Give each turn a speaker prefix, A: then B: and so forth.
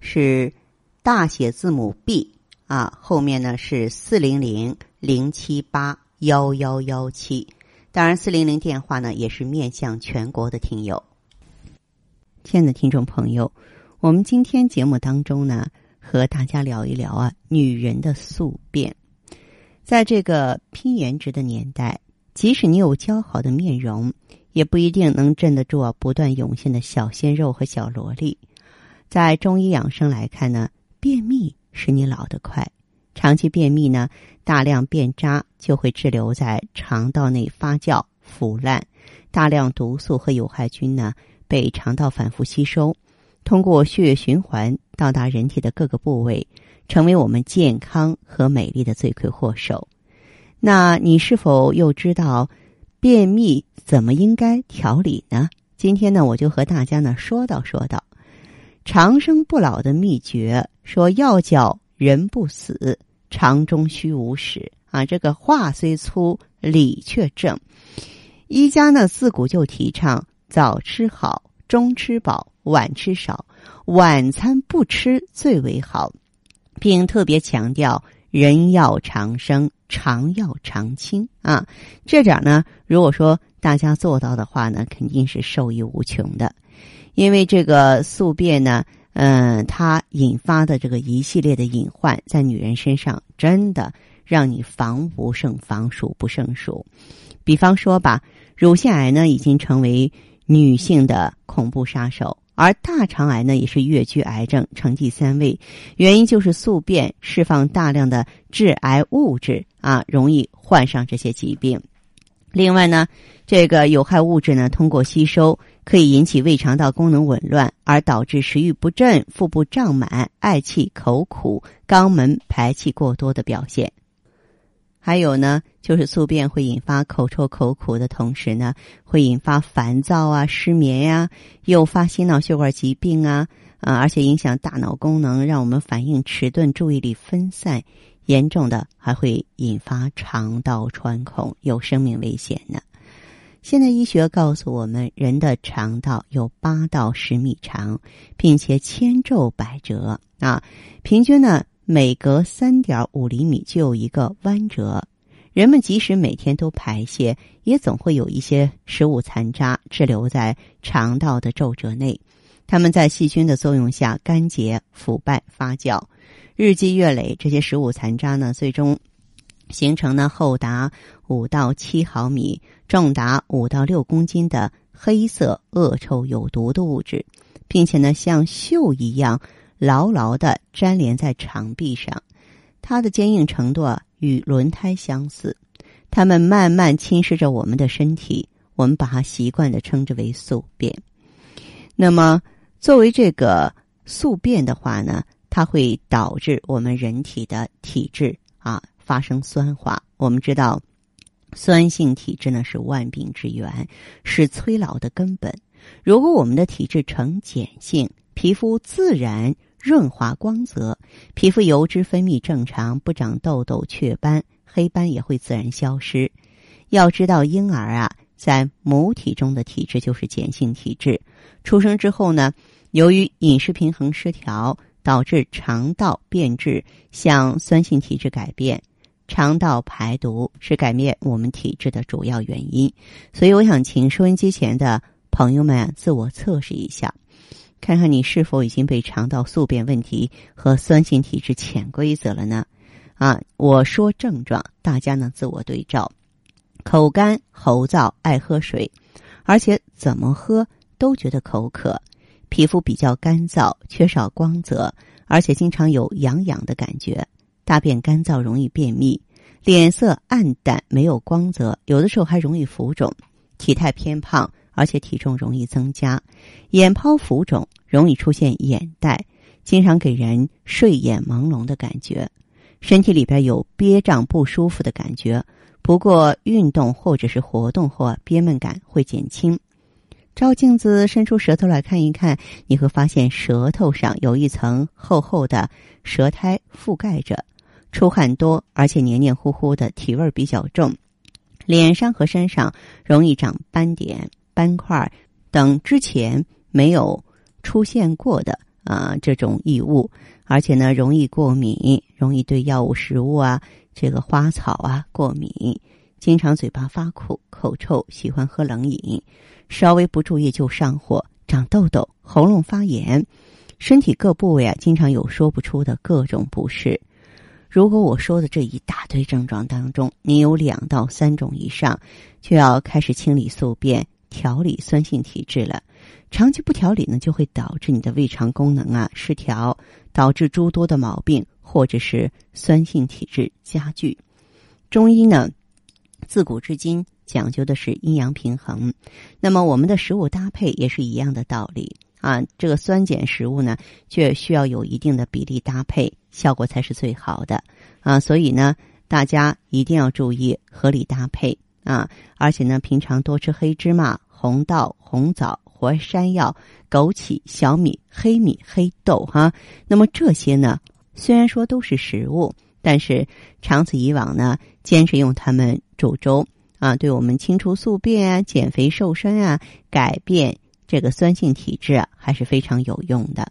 A: 是大写字母 B 啊，后面呢是四零零零七八幺幺幺七。当然，四零零电话呢也是面向全国的听友。亲爱的听众朋友，我们今天节目当中呢，和大家聊一聊啊，女人的宿便。在这个拼颜值的年代，即使你有姣好的面容，也不一定能镇得住啊不断涌现的小鲜肉和小萝莉。在中医养生来看呢，便秘使你老得快，长期便秘呢，大量便渣就会滞留在肠道内发酵腐烂，大量毒素和有害菌呢。被肠道反复吸收，通过血液循环到达人体的各个部位，成为我们健康和美丽的罪魁祸首。那你是否又知道便秘怎么应该调理呢？今天呢，我就和大家呢说道说道长生不老的秘诀。说要叫人不死，肠中虚无始啊！这个话虽粗，理却正。医家呢自古就提倡。早吃好，中吃饱，晚吃少，晚餐不吃最为好，并特别强调人要长生，肠要长青啊。这点呢，如果说大家做到的话呢，肯定是受益无穷的。因为这个宿便呢，嗯，它引发的这个一系列的隐患，在女人身上真的让你防不胜防，数不胜数。比方说吧，乳腺癌呢，已经成为女性的恐怖杀手，而大肠癌呢也是越剧癌症，成第三位。原因就是宿便释放大量的致癌物质啊，容易患上这些疾病。另外呢，这个有害物质呢通过吸收可以引起胃肠道功能紊乱，而导致食欲不振、腹部胀满、嗳气、口苦、肛门排气过多的表现。还有呢，就是宿便会引发口臭、口苦的同时呢，会引发烦躁啊、失眠呀，诱发心脑血管疾病啊啊，而且影响大脑功能，让我们反应迟钝、注意力分散，严重的还会引发肠道穿孔，有生命危险呢。现代医学告诉我们，人的肠道有八到十米长，并且千皱百折啊，平均呢。每隔三点五厘米就有一个弯折，人们即使每天都排泄，也总会有一些食物残渣滞留在肠道的皱褶内。它们在细菌的作用下干结、腐败、发酵，日积月累，这些食物残渣呢，最终形成呢厚达五到七毫米、重达五到六公斤的黑色、恶臭、有毒的物质，并且呢，像锈一样。牢牢的粘连在肠壁上，它的坚硬程度啊与轮胎相似。它们慢慢侵蚀着我们的身体，我们把它习惯的称之为宿便。那么，作为这个宿便的话呢，它会导致我们人体的体质啊发生酸化。我们知道，酸性体质呢是万病之源，是催老的根本。如果我们的体质呈碱性，皮肤自然。润滑光泽，皮肤油脂分泌正常，不长痘痘、雀斑、黑斑也会自然消失。要知道，婴儿啊，在母体中的体质就是碱性体质。出生之后呢，由于饮食平衡失调，导致肠道变质，向酸性体质改变。肠道排毒是改变我们体质的主要原因。所以，我想请收音机前的朋友们自我测试一下。看看你是否已经被肠道宿便问题和酸性体质潜规则了呢？啊，我说症状，大家呢自我对照：口干、喉燥、爱喝水，而且怎么喝都觉得口渴；皮肤比较干燥，缺少光泽，而且经常有痒痒的感觉；大便干燥，容易便秘；脸色暗淡，没有光泽，有的时候还容易浮肿；体态偏胖。而且体重容易增加，眼泡浮肿，容易出现眼袋，经常给人睡眼朦胧的感觉，身体里边有憋胀不舒服的感觉。不过运动或者是活动后，憋闷感会减轻。照镜子，伸出舌头来看一看，你会发现舌头上有一层厚厚的舌苔覆盖着，出汗多，而且黏黏糊糊的，体味比较重。脸上和身上容易长斑点、斑块等之前没有出现过的啊这种异物，而且呢容易过敏，容易对药物、食物啊、这个花草啊过敏，经常嘴巴发苦、口臭，喜欢喝冷饮。稍微不注意就上火、长痘痘、喉咙发炎，身体各部位啊经常有说不出的各种不适。如果我说的这一大堆症状当中，你有两到三种以上，就要开始清理宿便、调理酸性体质了。长期不调理呢，就会导致你的胃肠功能啊失调，导致诸多的毛病，或者是酸性体质加剧。中医呢，自古至今。讲究的是阴阳平衡，那么我们的食物搭配也是一样的道理啊。这个酸碱食物呢，却需要有一定的比例搭配，效果才是最好的啊。所以呢，大家一定要注意合理搭配啊。而且呢，平常多吃黑芝麻、红豆、红枣、活山药、枸杞、小米、黑米、黑豆哈。那么这些呢，虽然说都是食物，但是长此以往呢，坚持用它们煮粥。啊，对我们清除宿便啊、减肥瘦身啊、改变这个酸性体质啊，还是非常有用的。